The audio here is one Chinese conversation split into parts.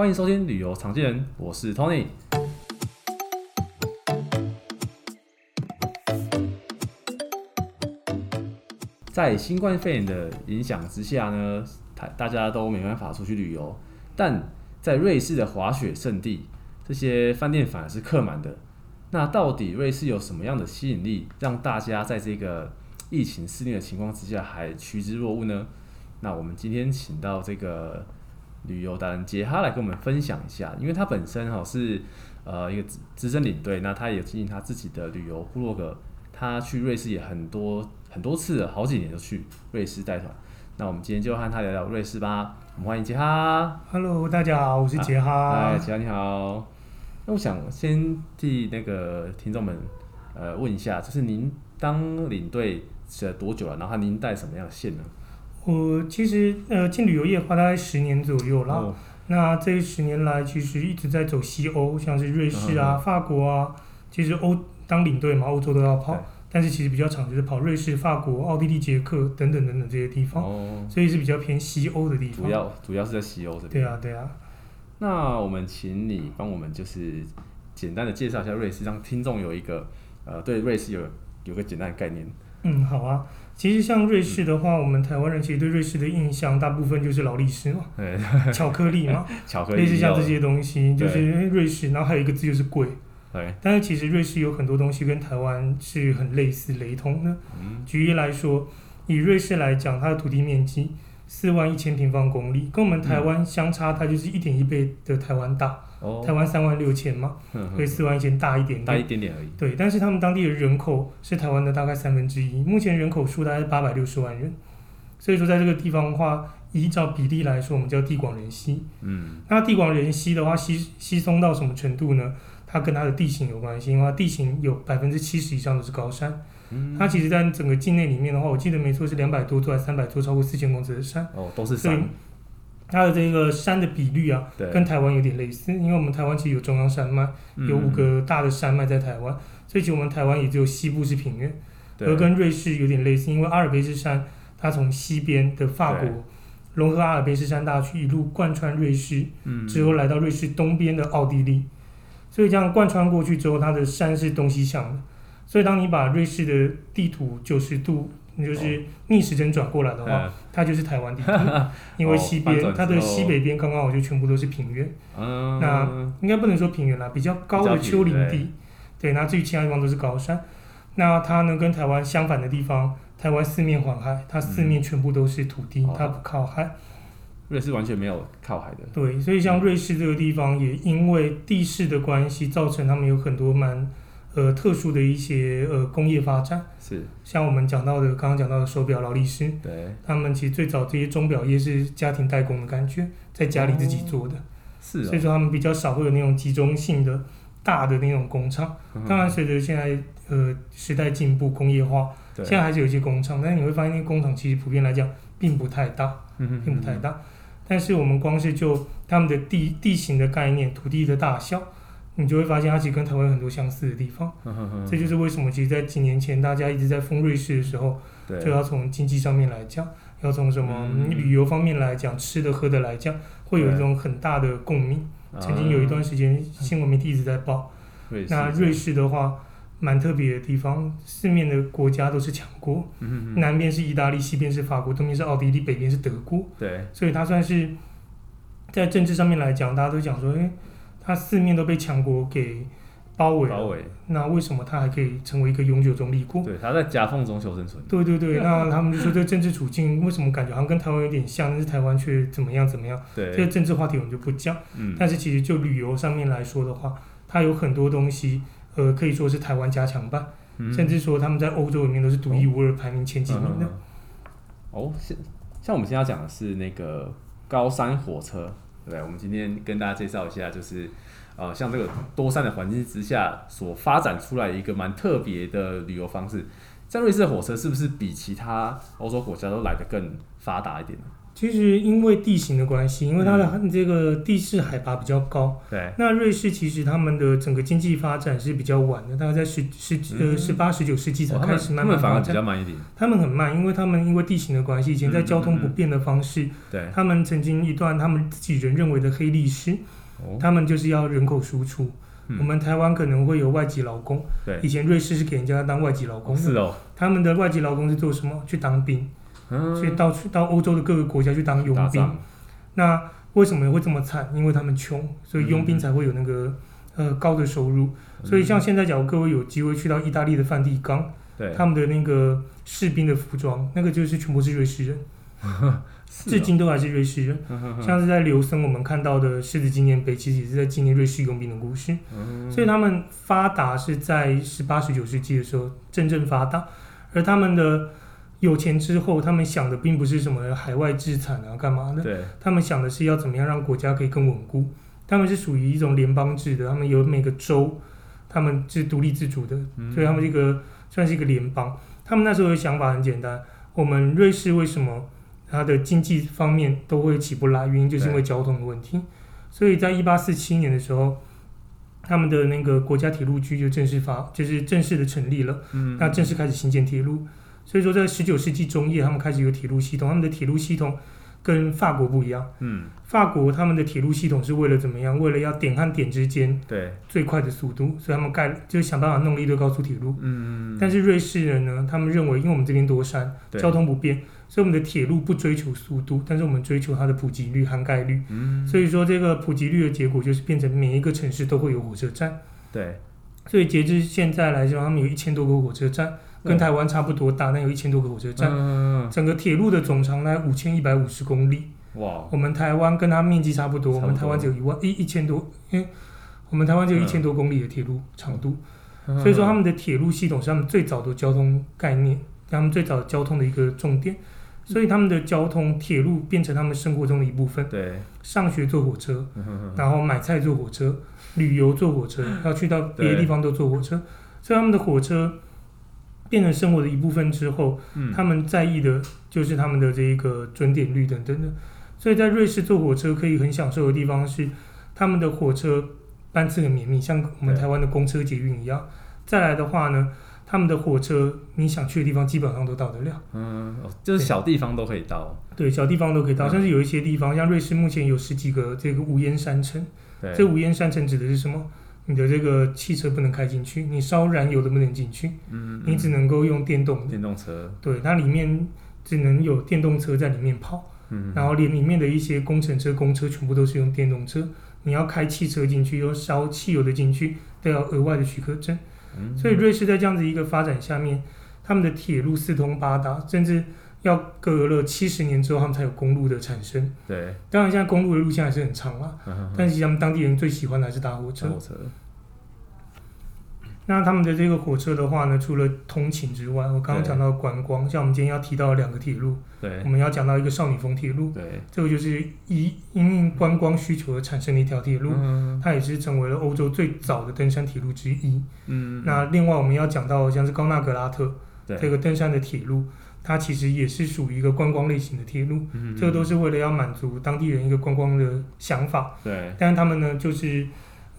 欢迎收听旅游常见人，我是 Tony。在新冠肺炎的影响之下呢，大家都没办法出去旅游，但在瑞士的滑雪胜地，这些饭店反而是客满的。那到底瑞士有什么样的吸引力，让大家在这个疫情肆虐的情况之下还趋之若鹜呢？那我们今天请到这个旅游达人杰哈来跟我们分享一下，因为他本身哈是呃一个资深领队，那他也经营他自己的旅游部落格，他去瑞士也很多很多次了，好几年都去瑞士带团。那我们今天就和他聊聊瑞士吧。我们欢迎杰哈。Hello，大家好，我是杰哈。哎、啊，杰哈你好。那我想先替那个听众们呃问一下，就是您当领队是多久了？然后您带什么样的线呢？我其实呃进旅游业花大概十年左右了。哦、那这十年来其实一直在走西欧，像是瑞士啊、嗯、法国啊。其实欧当领队嘛，欧洲都要跑。但是其实比较常就是跑瑞士、法国、奥地利、捷克等等等等这些地方，哦、所以是比较偏西欧的地方。主要主要是在西欧这边。对啊，对啊。那我们请你帮我们就是简单的介绍一下瑞士，让听众有一个呃对瑞士有有个简单的概念。嗯，好啊。其实像瑞士的话，嗯、我们台湾人其实对瑞士的印象大部分就是劳力士嘛，巧克力嘛，巧克力，类似像这些东西，就是瑞士，然后还有一个字就是贵。对，但是其实瑞士有很多东西跟台湾是很类似、雷同的。嗯，举例来说，以瑞士来讲，它的土地面积四万一千平方公里，跟我们台湾相差，它就是一点一倍的台湾大。哦，台湾三万六千嘛，所以四万一千大一点点，大一点点而已。对，但是他们当地的人口是台湾的大概三分之一，目前人口数大概是八百六十万人。所以说，在这个地方的话，依照比例来说，我们叫地广人稀。嗯，那地广人稀的话，稀稀松到什么程度呢？它跟它的地形有关系，因为它地形有百分之七十以上都是高山。嗯，它其实在整个境内里面的话，我记得没错是两百多座还是三百座超过四千公尺的山。哦，都是山。它的这个山的比率啊，跟台湾有点类似，因为我们台湾其实有中央山脉，有五个大的山脉在台湾，嗯、所以其实我们台湾也只有西部是平原，而跟瑞士有点类似，因为阿尔卑斯山它从西边的法国融合阿尔卑斯山大区一路贯穿瑞士，嗯、之后来到瑞士东边的奥地利。所以这样贯穿过去之后，它的山是东西向的。所以当你把瑞士的地图九十度，就是逆时针转过来的话，哦、它就是台湾地区。因为西边、哦、它的西北边刚刚好就全部都是平原。嗯、那应该不能说平原啦，比较高的丘陵地。对，那至于其他地方都是高山。那它呢，跟台湾相反的地方，台湾四面环海，它四面全部都是土地，嗯、它不靠海。瑞士完全没有靠海的。对，所以像瑞士这个地方，也因为地势的关系，造成他们有很多蛮呃特殊的一些呃工业发展。是。像我们讲到的，刚刚讲到的手表劳力士。对。他们其实最早这些钟表业是家庭代工的感觉，在家里自己做的。是、哦。所以说他们比较少会有那种集中性的大的那种工厂。嗯、当然，随着现在呃时代进步，工业化，现在还是有一些工厂，但是你会发现那些工厂其实普遍来讲并不太大，嗯、并不太大。但是我们光是就他们的地地形的概念、土地的大小，你就会发现它其实跟台湾有很多相似的地方。嗯、哼哼，这就是为什么其实，在几年前大家一直在封瑞士的时候，就要从经济上面来讲，要从什么旅游方面来讲，嗯、吃的喝的来讲，会有一种很大的共鸣。曾经有一段时间，新闻媒体一直在报。嗯、那瑞士的话。蛮特别的地方，四面的国家都是强国，南边是意大利，西边是法国，东边是奥地利，北边是德国。对，所以它算是在政治上面来讲，大家都讲说，诶，它四面都被强国给包围。包围。那为什么它还可以成为一个永久中立国？对，它在夹缝中求生存。对对对，那他们就说这个政治处境为什么感觉好像跟台湾有点像，但是台湾却怎么样怎么样？对，这个政治话题我们就不讲。嗯。但是其实就旅游上面来说的话，它有很多东西。呃，可以说是台湾加强版，嗯、甚至说他们在欧洲里面都是独一无二，排名前几名的。哦，像像我们现在要讲的是那个高山火车，对？我们今天跟大家介绍一下，就是呃，像这个多山的环境之下所发展出来一个蛮特别的旅游方式。在瑞士的火车是不是比其他欧洲国家都来得更发达一点呢？其实因为地形的关系，因为它的这个地势海拔比较高，对。那瑞士其实他们的整个经济发展是比较晚的，大概在十十呃十八十九世纪才开始慢慢发展。他们反而比较慢一点。他们很慢，因为他们因为地形的关系，以前在交通不便的方式，对。他们曾经一段他们自己人认为的黑历史，他们就是要人口输出。我们台湾可能会有外籍劳工，对。以前瑞士是给人家当外籍劳工的，是哦。他们的外籍劳工是做什么？去当兵。所以到处到欧洲的各个国家去当佣兵，那为什么会这么惨？因为他们穷，所以佣兵才会有那个呃高的收入。所以像现在，假如各位有机会去到意大利的梵蒂冈，对他们的那个士兵的服装，那个就是全部是瑞士人，至今都还是瑞士人。像是在琉森我们看到的狮子纪念碑，其实也是在纪念瑞士佣兵的故事。所以他们发达是在十八、十九世纪的时候真正发达，而他们的。有钱之后，他们想的并不是什么海外资产啊，干嘛的？对。他们想的是要怎么样让国家可以更稳固。他们是属于一种联邦制的，他们有每个州，他们是独立自主的，嗯、所以他们这个算是一个联邦。他们那时候的想法很简单：我们瑞士为什么它的经济方面都会起不来？原因就是因为交通的问题。所以在一八四七年的时候，他们的那个国家铁路局就正式发，就是正式的成立了。嗯。那正式开始兴建铁路。所以说，在十九世纪中叶，他们开始有铁路系统。他们的铁路系统跟法国不一样。嗯，法国他们的铁路系统是为了怎么样？为了要点和点之间对最快的速度，所以他们盖就是想办法弄了一堆高速铁路。嗯，但是瑞士人呢，他们认为，因为我们这边多山，交通不便，所以我们的铁路不追求速度，但是我们追求它的普及率、涵盖率。嗯，所以说这个普及率的结果就是变成每一个城市都会有火车站。对，所以截至现在来说，他们有一千多个火车站。跟台湾差不多大，那有一千多个火车站，嗯、整个铁路的总长呢，五千一百五十公里。哇！我们台湾跟它面积差不多，不多我们台湾只有一万一一千多，因为我们台湾只有一千多公里的铁路长度，嗯、所以说他们的铁路系统是他们最早的交通概念，他们最早的交通的一个重点，所以他们的交通铁路变成他们生活中的一部分。对，上学坐火车，然后买菜坐火车，旅游坐火车，要去到别的地方都坐火车，所以他们的火车。变成生活的一部分之后，嗯、他们在意的就是他们的这一个准点率等等的。所以在瑞士坐火车可以很享受的地方是，他们的火车班次很绵密，像我们台湾的公车捷运一样。再来的话呢，他们的火车你想去的地方基本上都到得了。嗯，就是小地方都可以到。对，小地方都可以到，甚至有一些地方，像瑞士目前有十几个这个无烟山城。对这无烟山城指的是什么？你的这个汽车不能开进去，你烧燃油的不能进去，嗯，嗯，你只能够用电动的。电动车，对，它里面只能有电动车在里面跑，嗯，然后连里面的一些工程车、公车全部都是用电动车，你要开汽车进去，又烧汽油的进去，都要额外的许可证，嗯，所以瑞士在这样子一个发展下面，他们的铁路四通八达，甚至。要隔了七十年之后，他们才有公路的产生。对，当然现在公路的路线还是很长啊。呵呵，但是他们当地人最喜欢的还是搭火车。火车。那他们的这个火车的话呢，除了通勤之外，我刚刚讲到观光，像我们今天要提到两个铁路。对。我们要讲到一个少女峰铁路。对。这个就是以因应观光需求而产生的一条铁路，嗯、它也是成为了欧洲最早的登山铁路之一。嗯。那另外我们要讲到像是高纳格拉特这个登山的铁路。它其实也是属于一个观光类型的铁路，这个都是为了要满足当地人一个观光的想法。对，但是他们呢，就是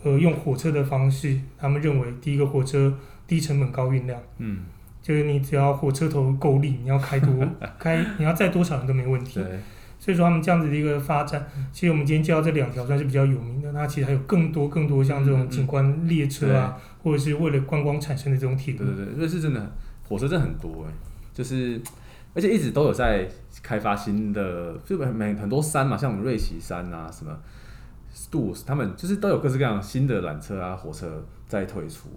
呃用火车的方式，他们认为第一个火车低成本高运量，嗯，就是你只要火车头够力，你要开多 开，你要载多少人都没问题。对，所以说他们这样子的一个发展，其实我们今天介绍这两条算是比较有名的，那其实还有更多更多像这种景观列车啊，嗯嗯或者是为了观光产生的这种铁路。对对对，瑞士真的火车真的很多哎。就是，而且一直都有在开发新的，就每很多山嘛，像我们瑞奇山啊，什么杜斯，他们就是都有各式各样新的缆车啊、火车在推出，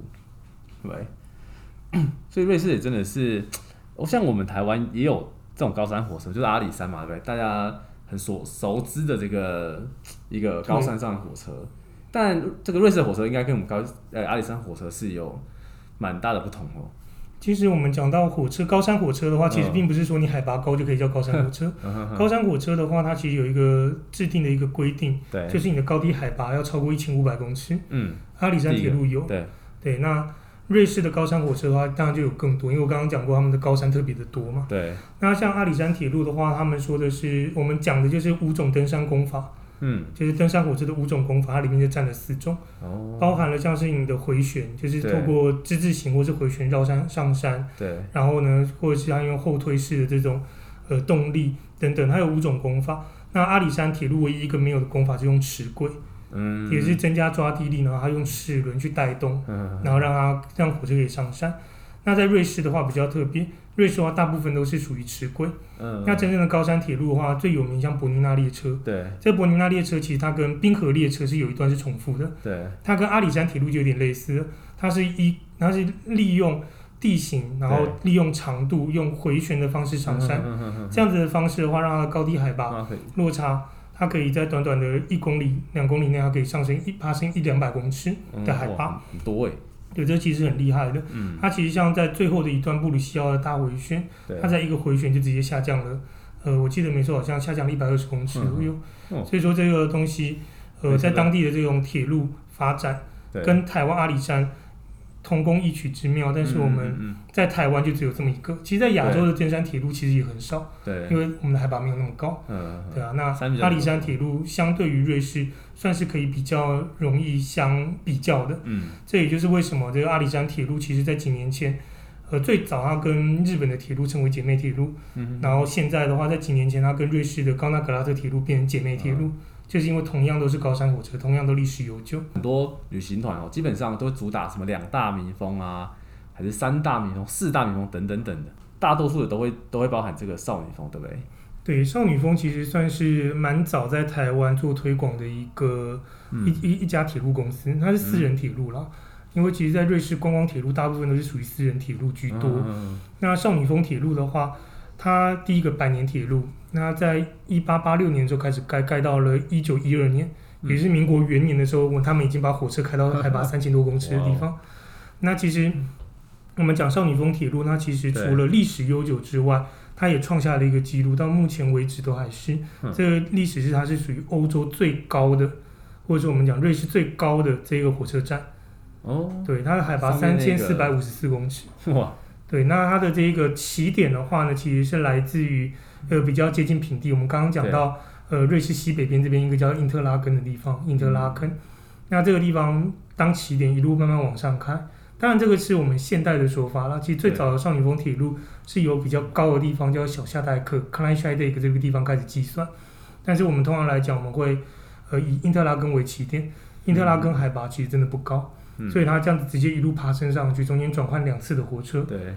对，所以瑞士也真的是，我像我们台湾也有这种高山火车，就是阿里山嘛，对不对？大家很所熟知的这个一个高山上的火车，对但这个瑞士的火车应该跟我们高呃阿里山火车是有蛮大的不同哦。其实我们讲到火车，高山火车的话，其实并不是说你海拔高就可以叫高山火车。高山火车的话，它其实有一个制定的一个规定，就是你的高低海拔要超过一千五百公尺。嗯，阿里山铁路有。对对，那瑞士的高山火车的话，当然就有更多，因为我刚刚讲过他们的高山特别的多嘛。对。那像阿里山铁路的话，他们说的是我们讲的就是五种登山功法。嗯。就是登山火车的五种功法，它里面就占了四种。哦。包含了像是你的回旋，就是透过之字形或是回旋绕山上山。对。然后呢，或者是它用后推式的这种呃动力等等，它有五种功法。那阿里山铁路唯一一个没有的功法是用齿轨。嗯，也是增加抓地力，然后它用齿轮去带动，嗯然后让它让火车可以上山。那在瑞士的话比较特别，瑞士的话大部分都是属于齿轨。嗯，那真正的高山铁路的话，最有名像伯尼纳列车。对，这伯尼纳列车其实它跟冰河列车是有一段是重复的。对，它跟阿里山铁路就有点类似，它是一它是利用地形，然后利用长度，用回旋的方式上山。这样子的方式的话，让它高低海拔落差。它可以在短短的一公里、两公里内，它可以上升一爬升一两百公尺的海拔，很多诶。对，这其实很厉害的。嗯。它其实像在最后的一段布里西奥的大回旋，它在一个回旋就直接下降了。呃，我记得没错，好像下降了一百二十公尺左右。所以说这个东西，呃，在当地的这种铁路发展，跟台湾阿里山。同工异曲之妙，但是我们在台湾就只有这么一个。其实，在亚洲的登山铁路其实也很少，对，因为我们的海拔没有那么高。嗯，对啊，那阿里山铁路相对于瑞士，算是可以比较容易相比较的。嗯，这也就是为什么这个阿里山铁路，其实在几年前，呃，最早它跟日本的铁路称为姐妹铁路，嗯，然后现在的话，在几年前，它跟瑞士的高纳格拉特铁路变成姐妹铁路。就是因为同样都是高山火车，同样都历史悠久。很多旅行团哦，基本上都主打什么两大民风啊，还是三大民风、四大民风等等等的，大多数的都会都会包含这个少女风，对不对？对，少女风其实算是蛮早在台湾做推广的一个、嗯、一一一家铁路公司，它是私人铁路啦。嗯、因为其实，在瑞士观光铁路大部分都是属于私人铁路居多。那少女峰铁路的话，它第一个百年铁路。那在一八八六年就开始盖，盖到了一九一二年，嗯、也是民国元年的时候，他们已经把火车开到海拔三千多公尺的地方。那其实我们讲少女峰铁路，那其实除了历史悠久之外，它也创下了一个记录，到目前为止都还是、嗯、这个历史是它是属于欧洲最高的，或者说我们讲瑞士最高的这个火车站。哦，对，它的海拔三千四百五十四公尺。哇，对，那它的这个起点的话呢，其实是来自于。呃，比较接近平地。我们刚刚讲到，呃，瑞士西北边这边一个叫因特拉根的地方，因特拉根。那这个地方当起点，一路慢慢往上开。当然，这个是我们现代的说法了。其实最早的少女峰铁路是由比较高的地方叫小夏代克 （Kleinscheidegg） 这个地方开始计算。但是我们通常来讲，我们会呃以因特拉根为起点。因特拉根海拔其实真的不高，嗯、所以它这样子直接一路爬升上去，中间转换两次的火车。对。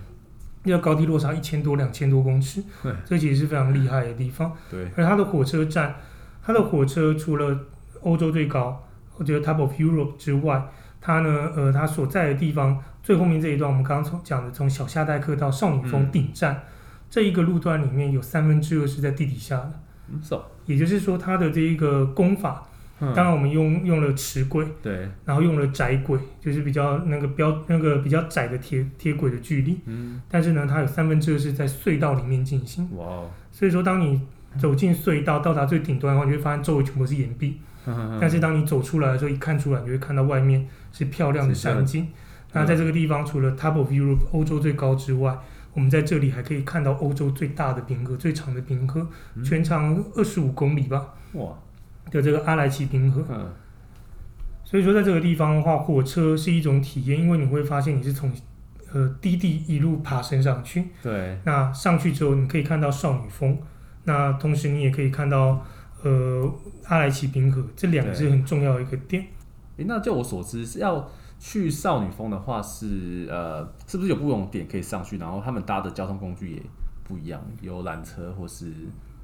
要高低落差一千多、两千多公尺，对这其实是非常厉害的地方。对，而它的火车站，它的火车除了欧洲最高，我觉得 Top of Europe 之外，它呢，呃，它所在的地方最后面这一段，我们刚刚从讲的从小夏代克到少女峰顶站、嗯、这一个路段里面有三分之二是在地底下的，嗯，也就是说它的这一个工法。当然，我们用用了齿轨，对，然后用了窄轨，就是比较那个标那个比较窄的铁铁轨的距离。嗯，但是呢，它有三分之二是在隧道里面进行。哇哦！所以说，当你走进隧道到达最顶端的话，你会发现周围全部是岩壁。但是当你走出来的时候，一看出来，你会看到外面是漂亮的山景。那在这个地方，除了 Top of Europe 欧洲最高之外，我们在这里还可以看到欧洲最大的冰河，最长的冰河，全长二十五公里吧。哇！的这个阿莱奇冰河，嗯，所以说在这个地方的话，火车是一种体验，因为你会发现你是从呃低地一路爬升上去，对，那上去之后你可以看到少女峰，那同时你也可以看到呃阿莱奇冰河，这两个是很重要的一个点。诶，那就我所知，是要去少女峰的话是，是呃是不是有不同点可以上去？然后他们搭的交通工具也不一样，有缆车或是。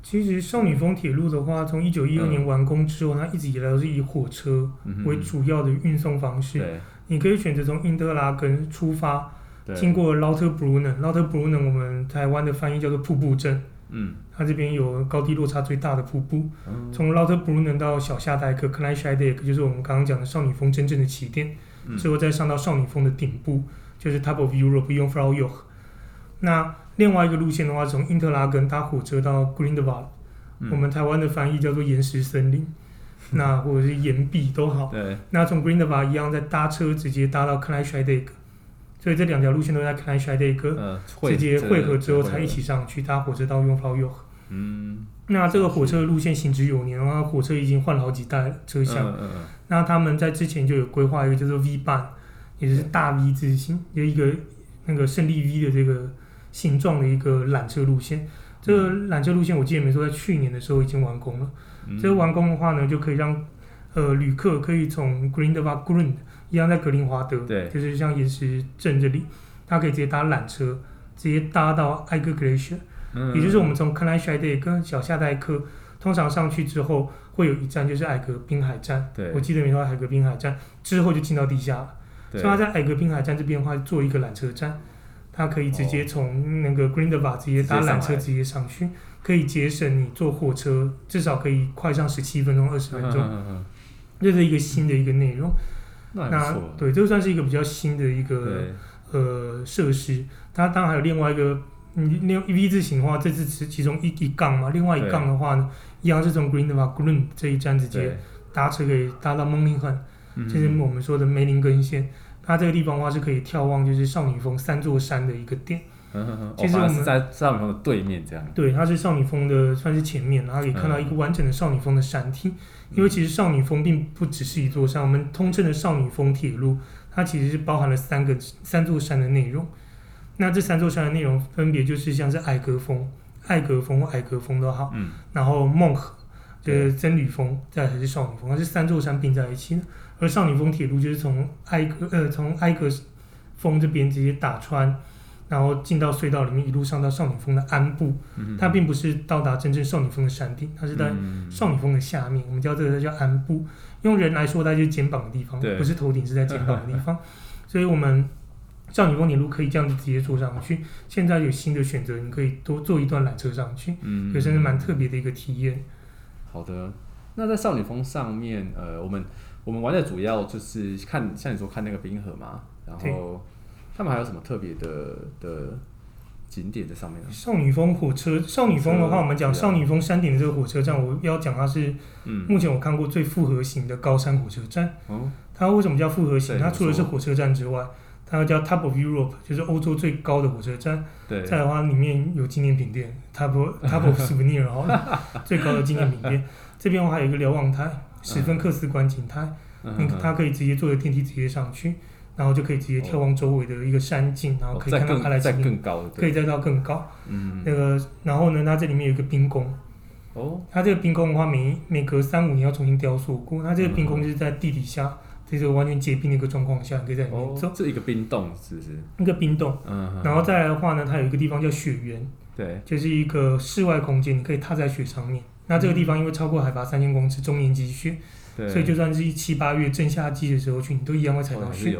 其实少女峰铁路的话，从一九一二年完工之后，嗯、它一直以来都是以火车为主要的运送方式。对，你可以选择从因特拉根出发，对经过 Lauterbrunnen，Lauterbrunnen 我们台湾的翻译叫做瀑布镇。嗯，它这边有高低落差最大的瀑布。嗯、从 Lauterbrunnen 到小夏代克 Kleinscheidegg 就是我们刚刚讲的少女峰真正的起点。嗯、之后再上到少女峰的顶部，就是 Top of Europe Jungfraujoch。Joch, 那另外一个路线的话，从因特拉根搭火车到嗯、我们台湾的翻译叫做岩石森林，嗯、那或者是岩壁都好。对。那从 Grindelwald 一样，再搭车直接搭到 Kleinscheidegg，所以这两条路线都在 Kleinsteigen 呃直接汇合之后才一起上去搭火车到 Jungfraujoch。嗯，那这个火车路线行之有年，然后火车已经换了好几代车厢。嗯嗯嗯。那他们在之前就有规划一个叫做 V-Bahn，也就是大 V 字形，有一个那个胜利 V 的这个形状的一个缆车路线。这个缆车路线我记得没错，在去年的时候已经完工了。嗯、这个完工的话呢，就可以让呃旅客可以从 Grindelwald Grund 一样在格林华德，对，就是像岩石镇这里，他可以直接搭缆车，直接搭到 Eiger Glacier，嗯，也就是我们从 Kleinsteigen 跟小夏代克通常上去之后，会有一站就是艾格滨海站，对，我记得没错，艾格滨海站。之后就进到地下了，所以他在艾格滨海站这边的话做一个缆车站。它可以直接从那个 Grindelwald 直接搭缆车直接上去，可以节省你坐火车至少可以快上十七分钟、二十分钟。这是一个新的一个内容。那，那对，这算是一个比较新的一个呃设施。它当然还有另外一个，你那 V 字形的话，这是其其中一一杠嘛。另外一杠的话呢，一样是从 Grindelwald Grund 这一站直接搭车可以搭到 Memmingen，就是我们说的梅林根线。它这个地方的话是可以眺望，就是少女峰三座山的一个点。其实我们、在少女峰的对面这样。对，它是少女峰的算是前面，然后可以看到一个完整的少女峰的山体。嗯、因为其实少女峰并不只是一座山，我们通称的少女峰铁路，它其实是包含了三个三座山的内容。那这三座山的内容分别就是像是艾格峰、艾格峰或艾格峰都好。嗯。然后孟河，就是僧侣峰，再还是少女峰，它是三座山并在一起的。而少女峰铁路就是从埃格呃从埃格峰这边直接打穿，然后进到隧道里面，一路上到少女峰的鞍部。嗯、它并不是到达真正少女峰的山顶，它是在少女峰的下面。嗯、我们叫这个叫鞍部。用人来说，它就是肩膀的地方，不是头顶，是在肩膀的地方。所以，我们少女峰铁路可以这样子直接坐上去。现在有新的选择，你可以多坐一段缆车上去，嗯，也真是蛮特别的一个体验。好的，那在少女峰上面，呃，我们。我们玩的主要就是看，像你说看那个冰河嘛，然后他们还有什么特别的的景点在上面？少女峰火车，少女峰的话，我们讲少女峰山顶的这个火车站，我要讲它是，目前我看过最复合型的高山火车站。嗯，它为什么叫复合型？它除了是火车站之外，它叫 Top of Europe，就是欧洲最高的火车站。对，再的话里面有纪念品店，Top Top of Souvenir，然后最高的纪念品店。这边的话还有一个瞭望台。史芬克斯观景台，你它可以直接坐着电梯直接上去，然后就可以直接眺望周围的一个山景，然后可以看到阿莱奇冰，可以再到更高。嗯，那个，然后呢，它这里面有一个冰宫。哦。它这个冰宫的话，每每隔三五年要重新雕塑过。它这个冰宫就是在地底下，这个完全结冰的一个状况下，你可以在里面走。这一个冰洞是不是？一个冰洞。嗯。然后再来的话呢，它有一个地方叫雪原。对。就是一个室外空间，你可以踏在雪上面。那这个地方因为超过海拔三千公尺，终年积雪，所以就算是一七八月正夏季的时候去，你都一样会踩到雪。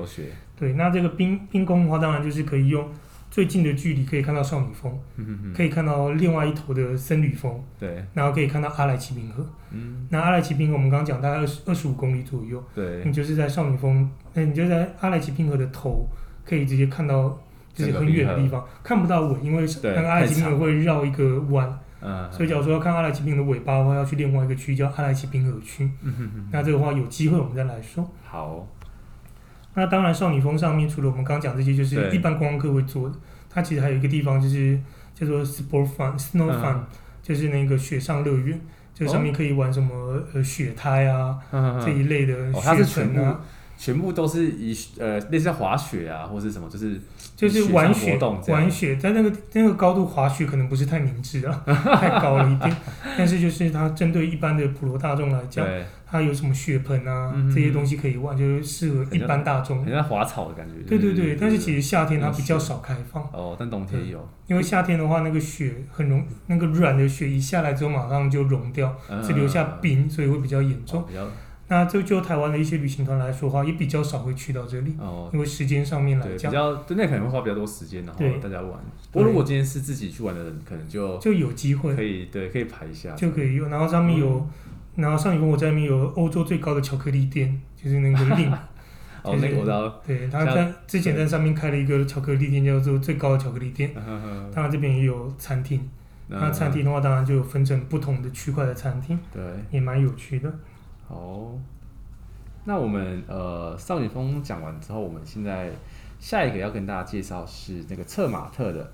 对，那这个冰冰宫的话，当然就是可以用最近的距离可以看到少女峰，嗯、哼哼可以看到另外一头的僧侣峰，对，然后可以看到阿莱奇冰河。嗯。那阿莱奇冰河我们刚刚讲大概二十二十五公里左右，对，你就是在少女峰，那你就在阿莱奇冰河的头，可以直接看到就是很远的地方，看不到尾，因为那个阿莱奇冰河会绕一个弯。嗯，所以假如说要看阿莱奇冰河的尾巴的话，要去另外一个区叫阿莱奇冰河区。嗯哼哼。那这个话有机会我们再来说。好。那当然，少女峰上面除了我们刚刚讲这些，就是一般观光客会做的，它其实还有一个地方就是叫做 Sport Fun、Snow Fun，就是那个雪上乐园，就上面可以玩什么呃雪胎啊这一类的雪城啊。全部都是以呃类似滑雪啊，或是什么，就是就是玩 雪玩雪，在那个那个高度滑雪可能不是太明智啊，太高了一点。但是就是它针对一般的普罗大众来讲，它有什么雪盆啊、嗯、这些东西可以玩，就是适合一般大众。很像滑草的感觉。对对对，但是其实夏天它比较少开放。哦，但冬天有。因为夏天的话，那个雪很容，那个软的雪一下来之后马上就融掉，只留下冰，所以会比较严重。哦那就就台湾的一些旅行团来说的话，也比较少会去到这里，哦，因为时间上面来讲，比较对，那可能会花比较多时间，然后大家玩。不过如果今天是自己去玩的人，可能就就有机会可以对，可以排一下，就可以用。然后上面有，然后上一个我在那边有欧洲最高的巧克力店，就是那个 Lindt，哦，那个我知道。对，他在之前在上面开了一个巧克力店，叫做最高的巧克力店。当然这边也有餐厅，那餐厅的话当然就有分成不同的区块的餐厅，对，也蛮有趣的。哦，那我们呃少女峰讲完之后，我们现在下一个要跟大家介绍是那个策马特的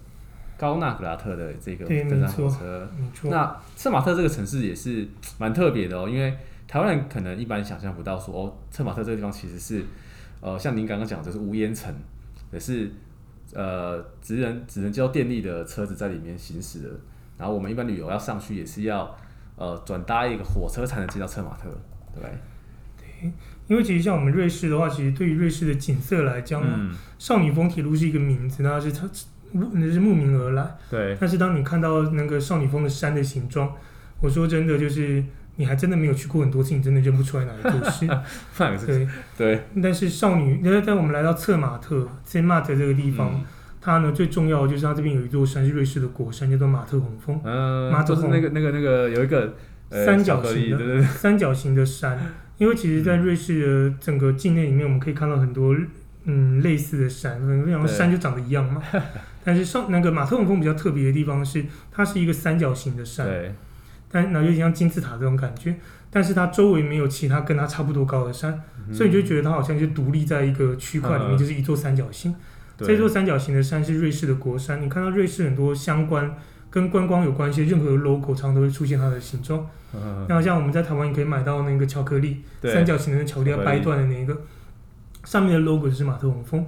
高纳格拉特的这个登山火车。那策马特这个城市也是蛮特别的哦，因为台湾人可能一般想象不到说哦，策马特这个地方其实是呃，像您刚刚讲的，是无烟城，也是呃，只能只能叫电力的车子在里面行驶的。然后我们一般旅游要上去也是要呃转搭一个火车才能进到策马特，对对？因为其实像我们瑞士的话，其实对于瑞士的景色来讲，嗯、少女峰铁路是一个名字，那是它那是慕名而来。对。但是当你看到那个少女峰的山的形状，我说真的，就是你还真的没有去过很多次，你真的认不出来哪一座是。对对。但是少女，那在我们来到策马特 Zermatt 这个地方，嗯、它呢最重要的就是它这边有一座山是瑞士的国山，叫做马特洪峰。嗯。马特洪那个那个那个有一个、呃、三角形的对对对三角形的山。因为其实，在瑞士的整个境内里面，我们可以看到很多嗯类似的山，然后山就长得一样嘛。但是上那个马特洪峰比较特别的地方是，它是一个三角形的山，对但那有点像金字塔这种感觉。但是它周围没有其他跟它差不多高的山，嗯、所以你就觉得它好像就独立在一个区块里面，就是一座三角形。嗯、这座三角形的山是瑞士的国山，你看到瑞士很多相关跟观光有关系任何的 logo，常常都会出现它的形状。那像我们在台湾也可以买到那个巧克力，三角形的巧克力要掰断的那个，上面的 logo 就是马特洪峰，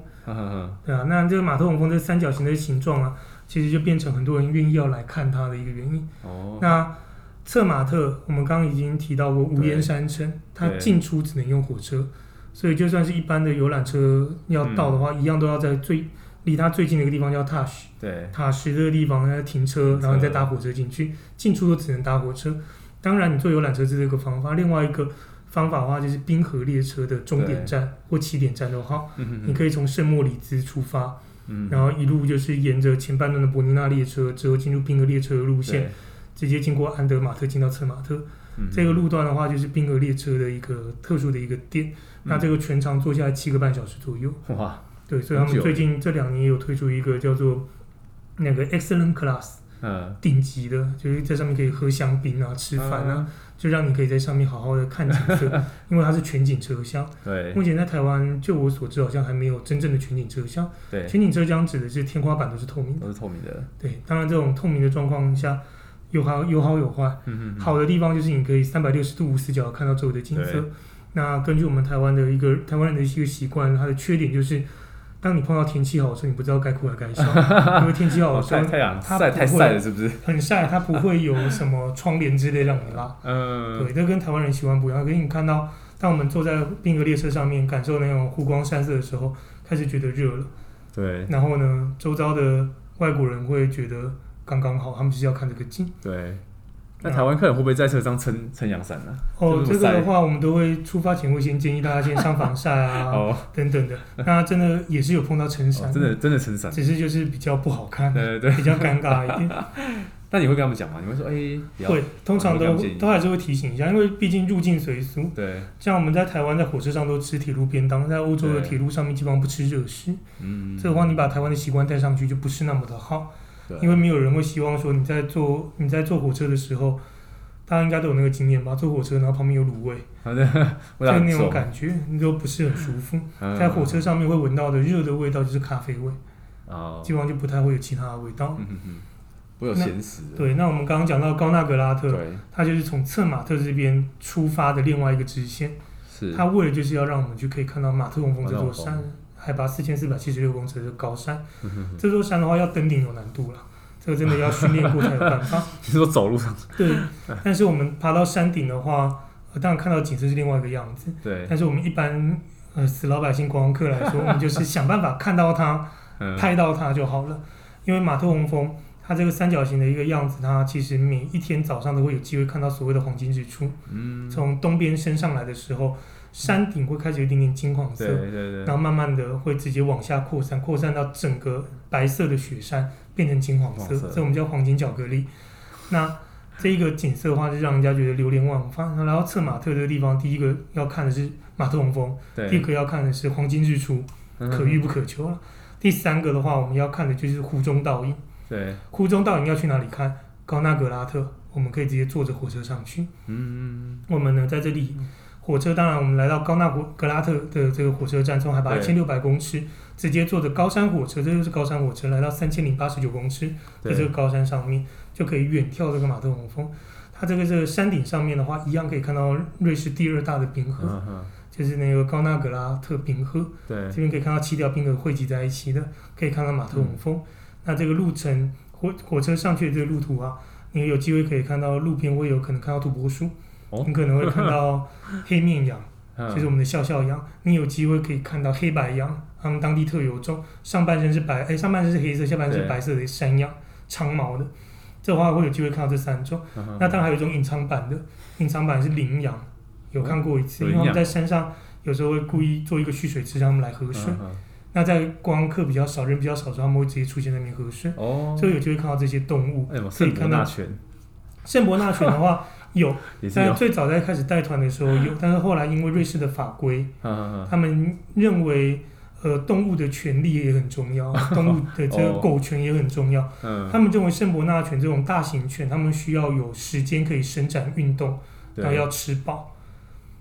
对啊，那这个马特洪峰这三角形的形状啊，其实就变成很多人愿意要来看它的一个原因。哦，那策马特我们刚刚已经提到过无烟山城，它进出只能用火车，所以就算是一般的游览车要到的话，嗯、一样都要在最离它最近的一个地方叫塔什，对，塔什这个地方要停车，然后再搭火车进去，进出都只能搭火车。当然，你坐游览车这是一个方法。另外一个方法的话，就是冰河列车的终点站或起点站的话，对你可以从圣莫里兹出发，嗯、然后一路就是沿着前半段的伯尼纳列车，之后进入冰河列车的路线，直接经过安德马特进到策马特。嗯、这个路段的话，就是冰河列车的一个特殊的一个点。嗯、那这个全长坐下来七个半小时左右。哇！对，所以他们最近这两年也有推出一个叫做那个 Excellent Class。嗯，顶级的，就是在上面可以喝香槟啊、吃饭啊，嗯、就让你可以在上面好好的看景色，因为它是全景车厢。对，目前在台湾，就我所知，好像还没有真正的全景车厢。对，全景车厢指的是天花板都是透明的，都是透明的。对，当然这种透明的状况下，有好有好有坏。嗯嗯。好的地方就是你可以三百六十度无死角看到周围的景色。那根据我们台湾的一个台湾人的一个习惯，它的缺点就是。当你碰到天气好的时候，你不知道该哭还该笑，因为天气好的时候，太阳晒太晒了，是不是？很晒，它不会有什么窗帘之类让你拉。嗯，对，这跟台湾人习惯不一样。可是你看到，当我们坐在冰河列车上面，感受那种湖光山色的时候，开始觉得热了。对。然后呢，周遭的外国人会觉得刚刚好，他们就是要看这个景。对。那台湾客人会不会在车上撑撑阳伞呢？哦，这个的话，我们都会出发前会先建议大家先上防晒啊，哦、等等的。那真的也是有碰到撑伞、哦，真的真的撑伞，只是就是比较不好看，对对对，比较尴尬一点。那你会跟他们讲吗？你会说，哎、欸，会，通常都都还是会提醒一下，因为毕竟入境随俗。对。像我们在台湾在火车上都吃铁路便当，在欧洲的铁路上面基本上不吃热食。嗯。这个话你把台湾的习惯带上去就不是那么的好。因为没有人会希望说你在坐你在坐火车的时候，大家应该都有那个经验吧？坐火车然后旁边有卤味，就那种感觉，你都不是很舒服。在火车上面会闻到的热的味道就是咖啡味，基本上就不太会有其他的味道。嗯嗯，会有咸食。对，那我们刚刚讲到高纳格拉特，它就是从策马特这边出发的另外一个支线。是。它为了就是要让我们就可以看到马特洪峰这座山。海拔四千四百七十六公尺的高山，嗯、哼哼这座山的话要登顶有难度了，这个真的要训练过才有办法。你说走路上？对，但是我们爬到山顶的话，当然看到景色是另外一个样子。对。但是我们一般呃死老百姓观光客来说，我们就是想办法看到它，嗯、拍到它就好了。因为马特洪峰它这个三角形的一个样子，它其实每一天早上都会有机会看到所谓的黄金日出。嗯。从东边升上来的时候。山顶会开始有一点点金黄色，对对对，然后慢慢的会直接往下扩散，扩散到整个白色的雪山变成金黄色，这我们叫黄金巧克力。那这一个景色的话，就让人家觉得流连忘返。然后策马特这个地方，第一个要看的是马特洪峰，对第二个要看的是黄金日出，可遇不可求了。嗯、第三个的话，我们要看的就是湖中倒影。对，湖中倒影要去哪里看？高纳格拉特，我们可以直接坐着火车上去。嗯，我们呢在这里。火车，当然我们来到高纳格拉特的这个火车站，从海拔一千六百公尺，直接坐着高山火车，这就是高山火车，来到三千零八十九公尺，在这个高山上面就可以远眺这个马特洪峰。它这个这个山顶上面的话，一样可以看到瑞士第二大的冰河，就是那个高纳格拉特冰河。对，这边可以看到七条冰河汇集在一起的，可以看到马特洪峰。嗯、那这个路程火火车上去的这个路途啊，你有机会可以看到路边会有可能看到土拨鼠。哦、你可能会看到 黑面羊，就是我们的笑笑羊。你有机会可以看到黑白羊，他们当地特有种，上半身是白，哎，上半身是黑色，下半身是白色的山羊，长毛的。这话会有机会看到这三种。那当然还有一种隐藏版的，隐藏版是羚羊，有看过一次，因为他们在山上有时候会故意做一个蓄水池，让他们来喝水。那在观光客比较少、人比较少的时候，他们会直接出现在那边喝水。哦，所以有机会看到这些动物，可以看到。圣伯纳犬的话。有，但最早在开始带团的时候有，但是后来因为瑞士的法规，他们认为呃动物的权利也很重要，动物的这个狗权也很重要。他们认为圣伯纳犬这种大型犬，他们需要有时间可以伸展运动，然后要吃饱。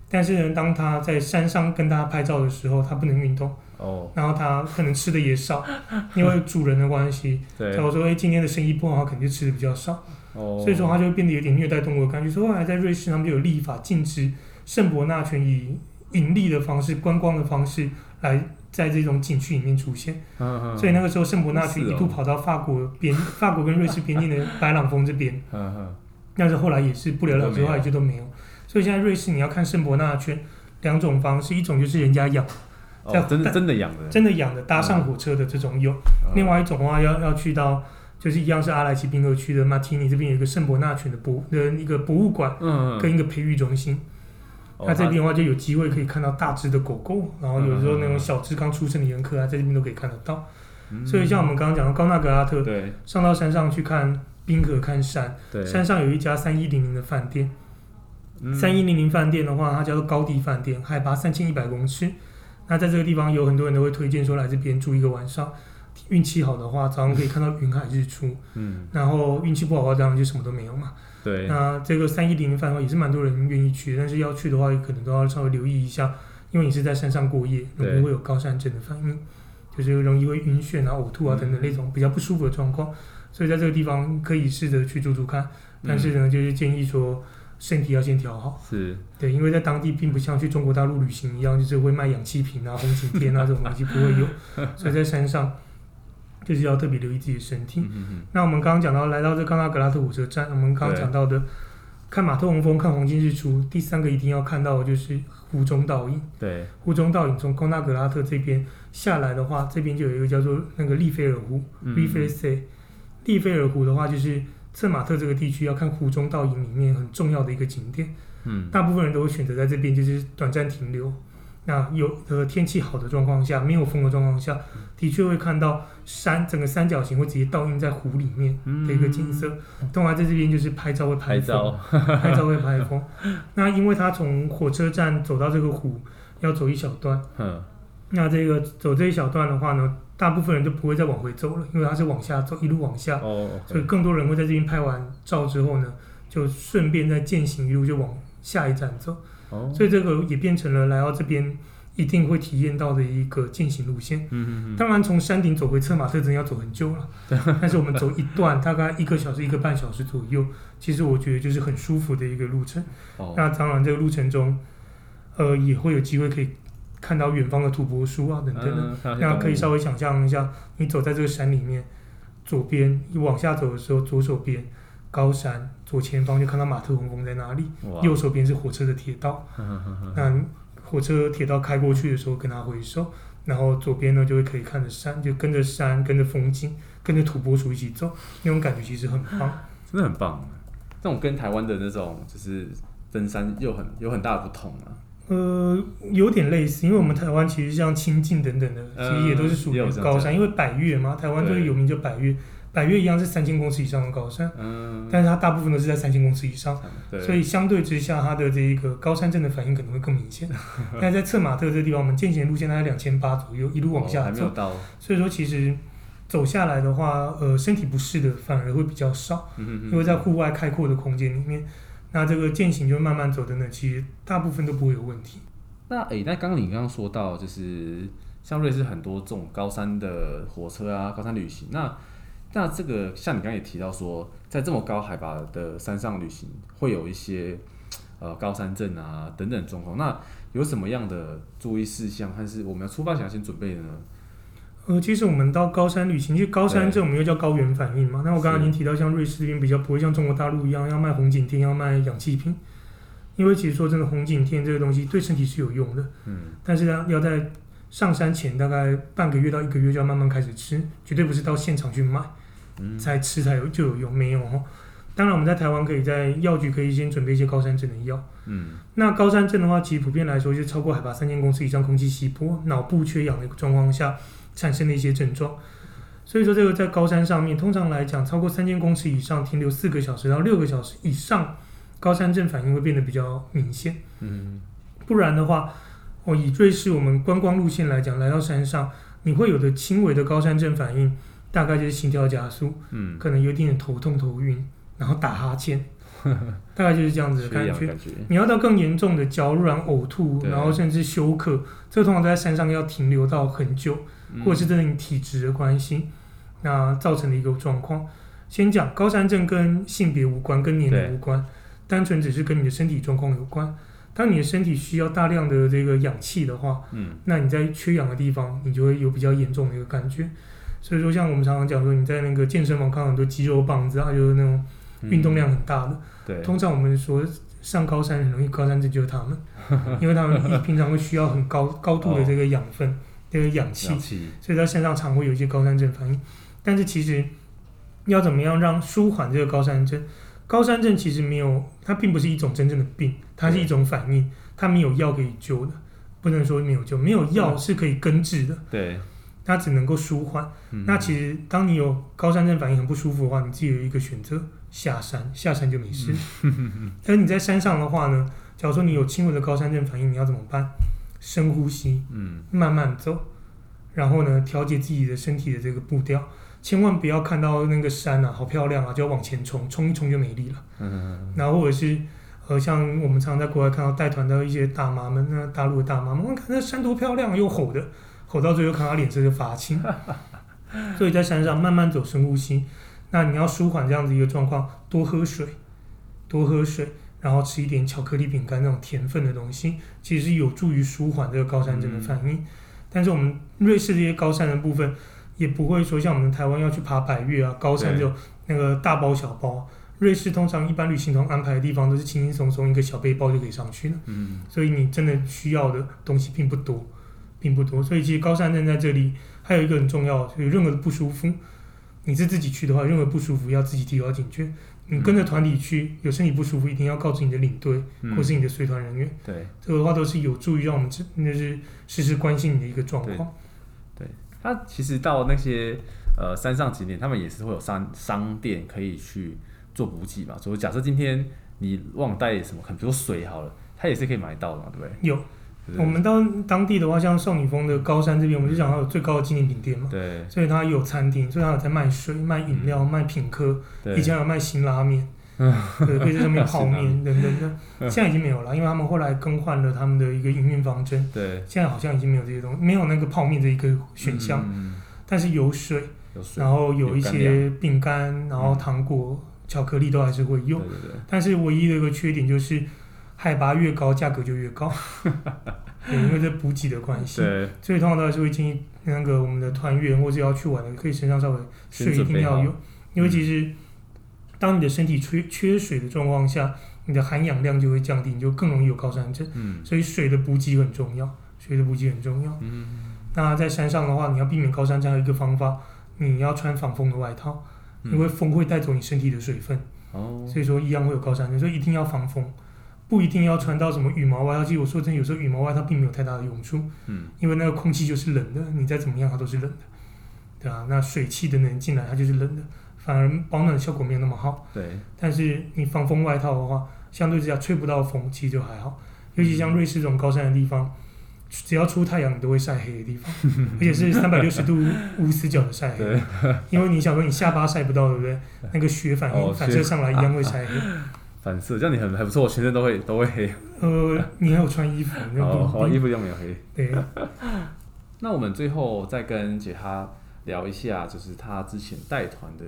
但是呢，当他在山上跟大家拍照的时候，他不能运动。哦然后他可能吃的也少，因为主人的关系。假如说哎今天的生意不好，肯定吃的比较少。所以说，它就会变得有点虐待动物的感觉。所以后来在瑞士，他们就有立法禁止圣伯纳犬以盈利的方式、观光的方式来在这种景区里面出现。所以那个时候，圣伯纳犬一度跑到法国 边、法国跟瑞士边境的白朗峰这边。但是后来也是不了了之，后来就都没有。所以现在瑞士你要看圣伯纳犬，两种方式，一种就是人家养，真的真的养的，真的养的搭上火车的这种有；另外一种的话，要要去到。就是一样是阿莱奇冰河区的马提尼这边有一个圣伯纳犬的博的一个博物馆，跟一个培育中心。那这边的话就有机会可以看到大只的狗狗，然后有时候那种小只刚出生的也很可爱，在这边都可以看得到。所以像我们刚刚讲的高纳格拉特，上到山上去看冰河看山，山上有一家三一零零的饭店。三一零零饭店的话，它叫做高地饭店，海拔三千一百公尺。那在这个地方有很多人都会推荐说来这边住一个晚上。运气好的话，早上可以看到云海日出。嗯，然后运气不好的话，当然就什么都没有嘛。对。那这个三一零零饭店也是蛮多人愿意去，但是要去的话，可能都要稍微留意一下，因为你是在山上过夜，容易会有高山症的反应，就是容易会晕眩啊、呕吐啊等等那种比较不舒服的状况。所以在这个地方可以试着去住住看，但是呢，就是建议说身体要先调好。是。对，因为在当地并不像去中国大陆旅行一样，就是会卖氧气瓶啊、红景天啊这种东西不会有，所以在山上。就是要特别留意自己的身体。嗯、哼那我们刚刚讲到来到这康纳格拉特火车站，我们刚刚讲到的看马特洪峰、看黄金日出，第三个一定要看到的就是湖中倒影。对，湖中倒影从康纳格拉特这边下来的话，这边就有一个叫做那个利菲尔湖 （Riversee）。利菲尔湖的话，就是策马特这个地区要看湖中倒影里面很重要的一个景点。嗯，大部分人都会选择在这边，就是短暂停留。那有的天气好的状况下，没有风的状况下，的确会看到山整个三角形会直接倒映在湖里面的一个景色。当然在这边就是拍照会拍风，拍照，拍照会拍风。那因为他从火车站走到这个湖要走一小段，嗯，那这个走这一小段的话呢，大部分人就不会再往回走了，因为它是往下走，一路往下，哦，okay，所以更多人会在这边拍完照之后呢，就顺便再践行一路就往下一站走。所以这个也变成了来到这边一定会体验到的一个践行路线。嗯嗯当然，从山顶走回策马特真要走很久了。但是我们走一段大概一个小时、一个半小时左右，其实我觉得就是很舒服的一个路程。哦。那当然，这个路程中，呃，也会有机会可以看到远方的土拨鼠啊等等的。嗯。那可以稍微想象一下，你走在这个山里面，左边你往下走的时候，左手边。高山左前方就看到马特洪峰在那里，右手边是火车的铁道。那火车铁道开过去的时候，跟他挥手，然后左边呢就会可以看着山，就跟着山，跟着风景，跟着土拨鼠一起走，那种感觉其实很棒，真的很棒。这种跟台湾的那种就是登山又很有很大的不同啊。呃，有点类似，因为我们台湾其实像清境等等的，其实也都是属于高山，因为百越嘛，台湾最有名就百岳。百越一样是三千公尺以上的高山，嗯，但是它大部分都是在三千公尺以上，对所以相对之下，它的这一个高山症的反应可能会更明显。但在策马特这个地方，我们健行路线大概两千八左右，一路往下走，哦、所以说其实走下来的话，呃，身体不适的反而会比较少，嗯、哼哼因为在户外开阔的空间里面，那这个健行就慢慢走的呢，其实大部分都不会有问题。那诶、欸，那刚刚你刚刚说到，就是像瑞士很多这种高山的火车啊，高山旅行。那那这个像你刚刚也提到说，在这么高海拔的山上旅行，会有一些呃高山症啊等等状况。那有什么样的注意事项，还是我们要出发前要先准备的呢？呃，其实我们到高山旅行，其实高山症我们又叫高原反应嘛。那我刚刚已经提到，像瑞士这边比较不会像中国大陆一样要卖红景天，要卖氧气瓶。因为其实说真的，红景天这个东西对身体是有用的。嗯。但是呢，要在上山前大概半个月到一个月就要慢慢开始吃，绝对不是到现场去买，嗯，才吃才有就有用，没有哦。当然，我们在台湾可以在药局可以先准备一些高山症的药。嗯。那高山症的话，其实普遍来说，就是超过海拔三千公尺以上空气稀薄、脑部缺氧的一个状况下。产生的一些症状，所以说这个在高山上面，通常来讲，超过三千公尺以上停留四个小时到六个小时以上，高山症反应会变得比较明显。嗯，不然的话，我以瑞士我们观光路线来讲，来到山上，你会有的轻微的高山症反应，大概就是心跳加速，嗯，可能有点点头痛头晕，然后打哈欠，大概就是这样子的感觉。感觉你要到更严重的脚软、呕吐，然后甚至休克，这个通常在山上要停留到很久。或者是真的你体质的关系，那造成的一个状况。先讲高山症跟性别无关，跟年龄无关，单纯只是跟你的身体状况有关。当你的身体需要大量的这个氧气的话，嗯，那你在缺氧的地方，你就会有比较严重的一个感觉。所以说，像我们常常讲说，你在那个健身房看很多肌肉棒子啊，就是那种运动量很大的，对，通常我们说上高山很容易高山症就是他们，因为他们平常会需要很高高度的这个养分。这个氧气，所以他身上常会有一些高山症反应。但是其实要怎么样让舒缓这个高山症？高山症其实没有，它并不是一种真正的病，它是一种反应，它没有药可以救的，不能说没有救，没有药是可以根治的。对，它只能够舒缓。那其实当你有高山症反应很不舒服的话，你自己有一个选择，下山，下山就没事。但是你在山上的话呢，假如说你有轻微的高山症反应，你要怎么办？深呼吸，嗯，慢慢走，然后呢，调节自己的身体的这个步调，千万不要看到那个山啊，好漂亮啊，就要往前冲，冲一冲就没力了。嗯嗯嗯。然后或者是，呃，像我们常常在国外看到带团的一些大妈们，那大陆的大妈们，我看那山多漂亮，又吼的，吼到最后看他脸色就发青。所以在山上慢慢走，深呼吸。那你要舒缓这样子一个状况，多喝水，多喝水。然后吃一点巧克力饼干那种甜分的东西，其实是有助于舒缓这个高山症的反应。嗯、但是我们瑞士这些高山的部分，也不会说像我们台湾要去爬百岳啊，高山就那个大包小包。瑞士通常一般旅行团安排的地方都是轻轻松松一个小背包就可以上去了。嗯。所以你真的需要的东西并不多，并不多。所以其实高山症在这里还有一个很重要，有任何的不舒服，你是自己去的话，任何不舒服要自己提高警觉。你跟着团体去，有身体不舒服，一定要告知你的领队、嗯、或是你的随团人员。对，这个的话都是有助于让我们那是时时关心你的一个状况。对，他其实到那些呃山上景点，他们也是会有商商店可以去做补给嘛。所以假设今天你忘带什么，可能比如水好了，它也是可以买到的嘛，对不对？有。我们到当地的话，像少女峰的高山这边，我们就讲它有最高的纪念品店嘛，对，所以它有餐厅，所以它有在卖水、卖饮料、卖品客，以前有卖辛拉面，对，可以在上面泡面等等的，现在已经没有了，因为他们后来更换了他们的一个营运方针，对，现在好像已经没有这些东西，没有那个泡面的一个选项，但是有水，然后有一些饼干，然后糖果、巧克力都还是会有，但是唯一的一个缺点就是。海拔越高，价格就越高，对，因为这补给的关系，对。所以通常都还是会建议那个我们的团员或者要去玩的，可以身上稍微水一定要有，因为其实当你的身体缺缺水的状况下，你的含氧量就会降低，你就更容易有高山症。嗯，所以水的补给很重要，水的补给很重要。嗯，那在山上的话，你要避免高山症，还有一个方法，你要穿防风的外套，因为风会带走你身体的水分。哦，所以说一样会有高山症，所以一定要防风。不一定要穿到什么羽毛外套，其实我说真的，有时候羽毛外套并没有太大的用处，嗯，因为那个空气就是冷的，你再怎么样它都是冷的，对啊，那水汽的能进来它就是冷的，反而保暖的效果没有那么好。对。但是你防风外套的话，相对之下吹不到风，其实就还好。尤其像瑞士这种高山的地方，只要出太阳你都会晒黑的地方，而且是三百六十度无死角的晒黑。因为你想说你下巴晒不到，对不对？那个雪反应反射上来一样会晒黑。反射，这样你很还不错，全身都会都会黑。呃，你还有穿衣服，哦，衣服又没有黑。对。那我们最后再跟杰哈聊一下，就是他之前带团的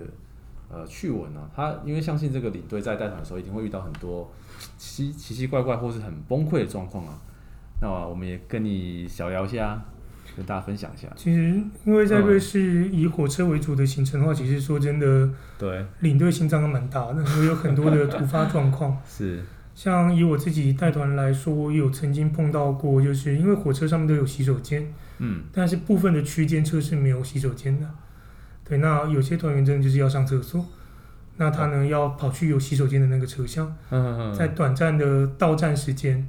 呃趣闻啊。他因为相信这个领队在带团的时候，一定会遇到很多奇奇奇怪怪或是很崩溃的状况啊。那我们也跟你小聊一下。跟大家分享一下。其实，因为在瑞士以火车为主的行程的话，嗯、其实说真的，对，领队心脏都蛮大的，会有很多的突发状况。是。像以我自己带团来说，我有曾经碰到过，就是因为火车上面都有洗手间，嗯，但是部分的区间车是没有洗手间的。对，那有些团员真的就是要上厕所，那他呢、嗯、要跑去有洗手间的那个车厢，嗯嗯嗯，在短暂的到站时间。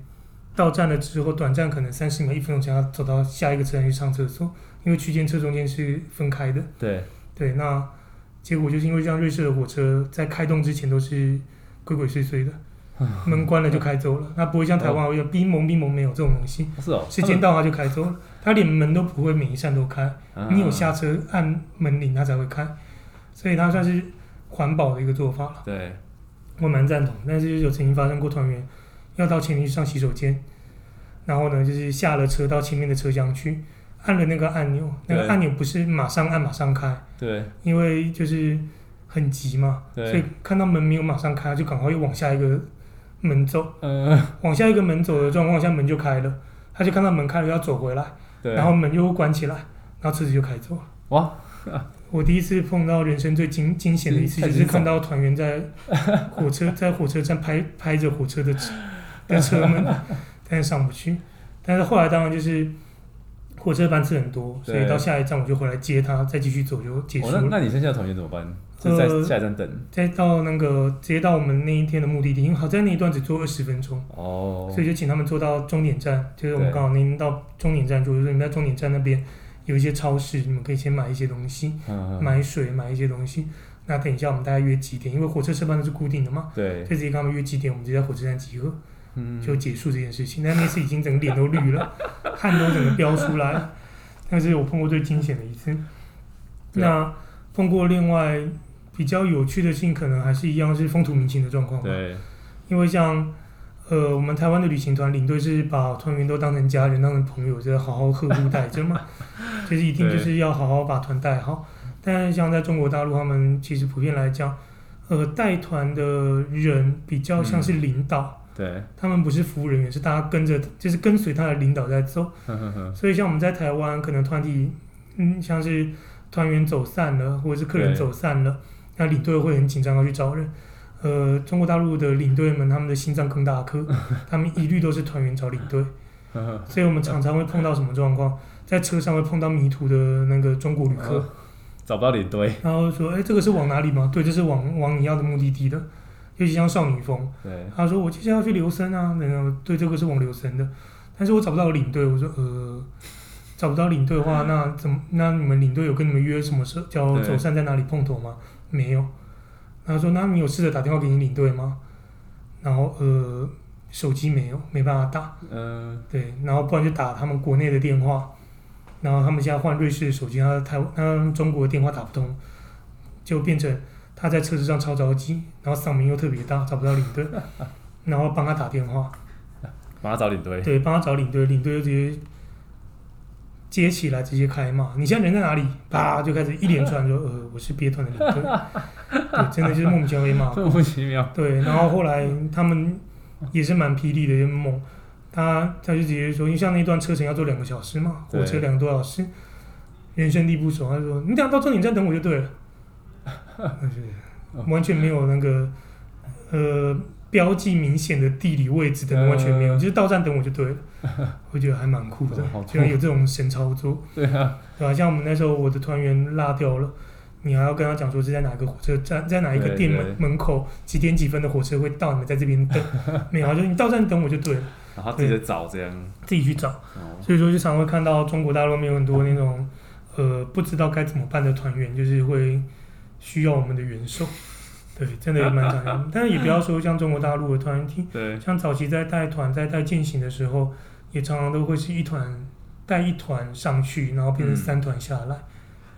到站了之后，短暂可能三十秒、一分钟前要走到下一个车站去上厕所，因为区间车中间是分开的。对对，那结果就是因为这样，瑞士的火车在开动之前都是鬼鬼祟祟的，门关了就开走了。那不会像台湾一样冰蒙冰蒙没有这种东西。是哦。时间到它就开走了，它连门都不会每一扇都开，你有下车按门铃他才会开，所以它算是环保的一个做法了。对，我蛮赞同，但是有曾经发生过团员。要到前面去上洗手间，然后呢，就是下了车到前面的车厢去，按了那个按钮，那个按钮不是马上按马上开，对，因为就是很急嘛，所以看到门没有马上开，就赶快又往下一个门走，嗯，往下一个门走的状况下门就开了，他就看到门开了要走回来，对，然后门又关起来，然后车子就开走了，哇。我第一次碰到人生最惊惊险的一次，就是看到团员在火车 在火车站拍拍着火车的车。的车门，但是上不去。但是后来当然就是火车班次很多，所以到下一站我就回来接他，再继续走就结束了。哦、那那你剩下的同学怎么办？就在下一站等。再到那个直接到我们那一天的目的地，因为好在那一段只坐二十分钟。哦。所以就请他们坐到终点站，就是我们刚好那天到终点站坐，就是你们在终点站那边有一些超市，你们可以先买一些东西，嗯、买水，买一些东西。那等一下我们大概约几点？因为火车车班都是固定的嘛。对。就直接跟他们约几点，我们就在火车站集合。嗯，就结束这件事情。但那次已经整个脸都绿了，汗都整个飙出来。那是我碰过最惊险的一次。那碰过另外比较有趣的事情，可能还是一样是风土民情的状况。对。因为像呃，我们台湾的旅行团领队是把团员都当成家人、当成朋友，就是好好呵护带着嘛。就是一定就是要好好把团带好。但是像在中国大陆，他们其实普遍来讲，呃，带团的人比较像是领导。嗯对，他们不是服务人员，是大家跟着，就是跟随他的领导在走。呵呵呵，所以像我们在台湾，可能团体，嗯，像是团员走散了，或者是客人走散了，那领队会很紧张要去找人。呃，中国大陆的领队们，他们的心脏更大颗，他们一律都是团员找领队。所以我们常常会碰到什么状况，在车上会碰到迷途的那个中国旅客，找不到领队，然后说：“哎，这个是往哪里吗？”对，这是往往你要的目的地的。尤其像少女峰，他说我接下来要去留声啊，然后对，这个是往留声的，但是我找不到领队，我说呃，找不到领队的话，那怎么？那你们领队有跟你们约什么时候叫走散在哪里碰头吗？没有。他说那你有试着打电话给你领队吗？然后呃，手机没有，没办法打。嗯。对，然后不然就打他们国内的电话，然后他们现在换瑞士的手机，他台他中国的电话打不通，就变成。他在车子上超着急，然后嗓门又特别大，找不到领队，然后帮他打电话，帮他找领队。对，帮他找领队，领队就直接接起来，直接开骂。你现在人在哪里？啪，就开始一连串说，呃，我是别团的领队。对，真的就是莫名其妙被骂。莫名其妙。对，然后后来他们也是蛮霹雳的，就猛。他他就直接说，因为像那段车程要坐两个小时嘛，火车两个多小时，人生地不熟，他说你等下到终点站等我就对了。完全没有那个呃标记明显的地理位置的，完全没有，就是到站等我就对了。我觉得还蛮酷的，居然有这种神操作。对啊？像我们那时候，我的团员落掉了，你还要跟他讲说是在哪个火车站，在哪一个店门门口，几点几分的火车会到，你们在这边等。没有，就你到站等我就对了。然后自己在找这样，自己去找。所以说，就常会看到中国大陆面有很多那种呃不知道该怎么办的团员，就是会。需要我们的援手，对，真的也蛮常见。但是也不要说像中国大陆的团体，对，像早期在带团、在带健行的时候，也常常都会是一团带一团上去，然后变成三团下来，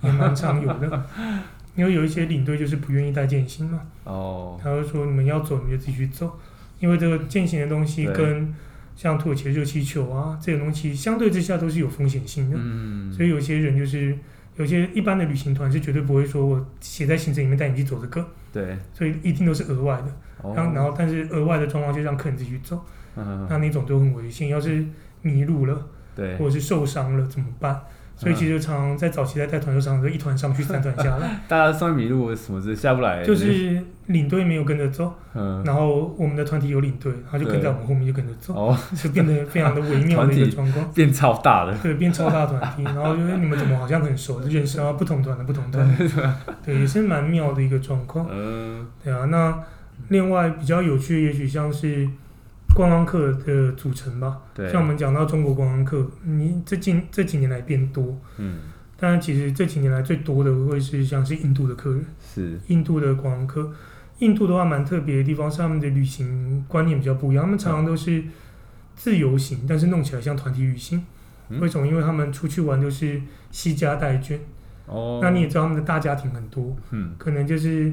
嗯、也蛮常有的。因为有一些领队就是不愿意带健行嘛。哦。他会说你们要走你就自己去走，因为这个健行的东西跟像土耳其的热气球啊这种东西相对之下都是有风险性的。嗯。所以有些人就是有些一般的旅行团是绝对不会说我写在行程里面带你去走这个。对。所以一定都是额外的。哦。然后然后但是额外的状况就让客人自己去走。嗯。那那种就很危险，要是迷路了。对，或者是受伤了怎么办？所以其实常常在早期在带团的时候，常常一团上去，三团下来。大家上面迷路什么的下不来。就是领队没有跟着走，嗯，然后我们的团体有领队，他就跟在我们后面就跟着走，哦，就变得非常的微妙的一个 状况。变超大了。对，变超大团体，然后就是你们怎么好像很熟，认识啊，不同团的不同团，对，也是蛮妙的一个状况。嗯，对啊，那另外比较有趣的，也许像是。观光客的组成吧，对。像我们讲到中国观光客，你这近这几年来变多，嗯，但其实这几年来最多的会是像是印度的客人，是。印度的观光客，印度的话蛮特别的地方是他们的旅行观念比较不一样，他们常常都是自由行，但是弄起来像团体旅行，嗯、为什么？因为他们出去玩都是携家带眷，哦，那你也知道他们的大家庭很多，嗯，可能就是。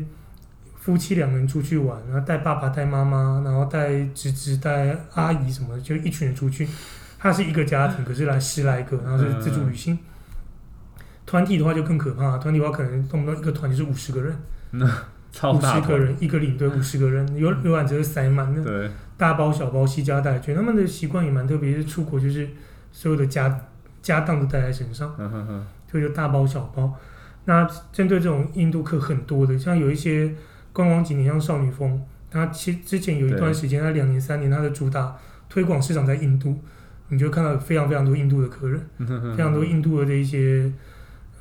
夫妻两个人出去玩，然后带爸爸、带妈妈，然后带侄子、带阿姨什么的，就一群人出去。他是一个家庭，可是来十来个，然后是自助旅行。团体的话就更可怕，团体的话可能动不动一个团就是五十个人，五十个人一个领队，五十个人游游览车是塞满的，大包小包、西家带眷。他们的习惯也蛮特别，是出国就是所有的家家当都带在身上，就就大包小包。那针对这种印度客很多的，像有一些。观光景点像少女峰，它其之前有一段时间，它两年三年，它的主打推广市场在印度，你就看到非常非常多印度的客人，非常多印度的这一些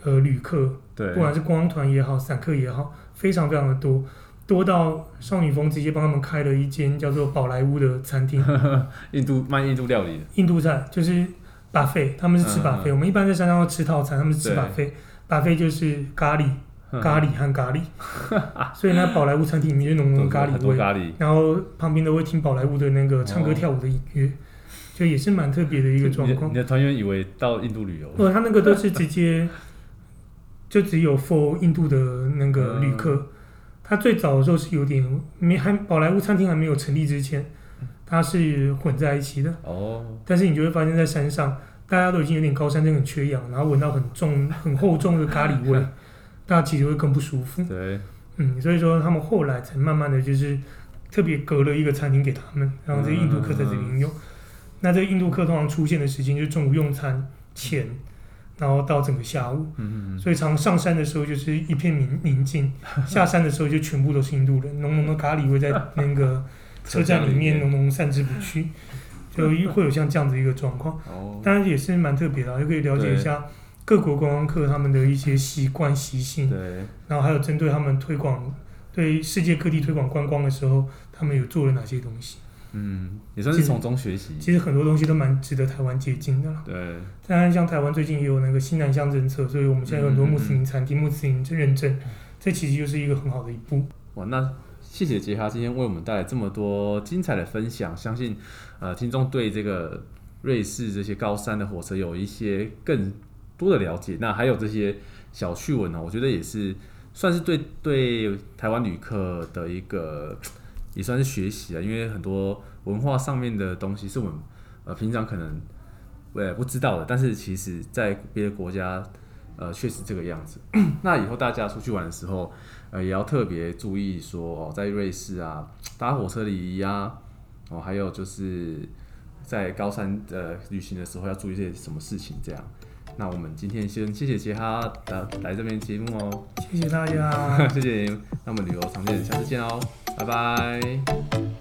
呃旅客，对，不管是观光团也好，散客也好，非常非常的多，多到少女峰直接帮他们开了一间叫做宝莱坞的餐厅，印度卖印度料理的，印度菜就是 buffet，他们是吃 buffet，我们一般在山上要吃套餐，他们是吃 buffet，buffet 就是咖喱。咖喱和咖喱，所以呢宝莱坞餐厅里面就浓浓咖喱味，咖喱然后旁边都会听宝莱坞的那个唱歌跳舞的音乐，哦、就也是蛮特别的一个状况。你的团员以为到印度旅游？不，他那个都是直接，就只有 for 印度的那个旅客。嗯、他最早的时候是有点没还宝莱坞餐厅还没有成立之前，它是混在一起的。哦。但是你就会发现在山上，大家都已经有点高山症很缺氧，然后闻到很重 很厚重的咖喱味。大家其实会更不舒服。对，嗯，所以说他们后来才慢慢的就是特别隔了一个餐厅给他们，然后这印度客在这里用。那这个印度客通常出现的时间就是中午用餐前，然后到整个下午。嗯嗯嗯。所以常上山的时候就是一片宁宁静，下山的时候就全部都是印度人，浓浓的咖喱味在那个 车站里面浓浓散之不去，就会有像这样子一个状况。哦。当然也是蛮特别的，就可以了解一下。各国观光客他们的一些习惯习性，对，然后还有针对他们推广对世界各地推广观光的时候，他们有做了哪些东西？嗯，也算是从中学习。其实很多东西都蛮值得台湾借鉴的啦。对，当然像台湾最近也有那个新南向政策，所以我们现在有很多穆斯林餐厅、穆斯林认证，这其实就是一个很好的一步。哇，那谢谢杰哈今天为我们带来这么多精彩的分享，相信呃听众对这个瑞士这些高山的火车有一些更多的了解，那还有这些小趣闻呢，我觉得也是算是对对台湾旅客的一个也算是学习啊，因为很多文化上面的东西是我们呃平常可能我也不知道的，但是其实在别的国家呃确实这个样子。那以后大家出去玩的时候，呃也要特别注意说哦，在瑞士啊搭火车礼仪啊，哦还有就是在高山呃旅行的时候要注意些什么事情这样。那我们今天先谢谢杰哈的来这边节目哦，谢谢大家，谢谢您。那我们旅游常见，下次见哦，拜拜。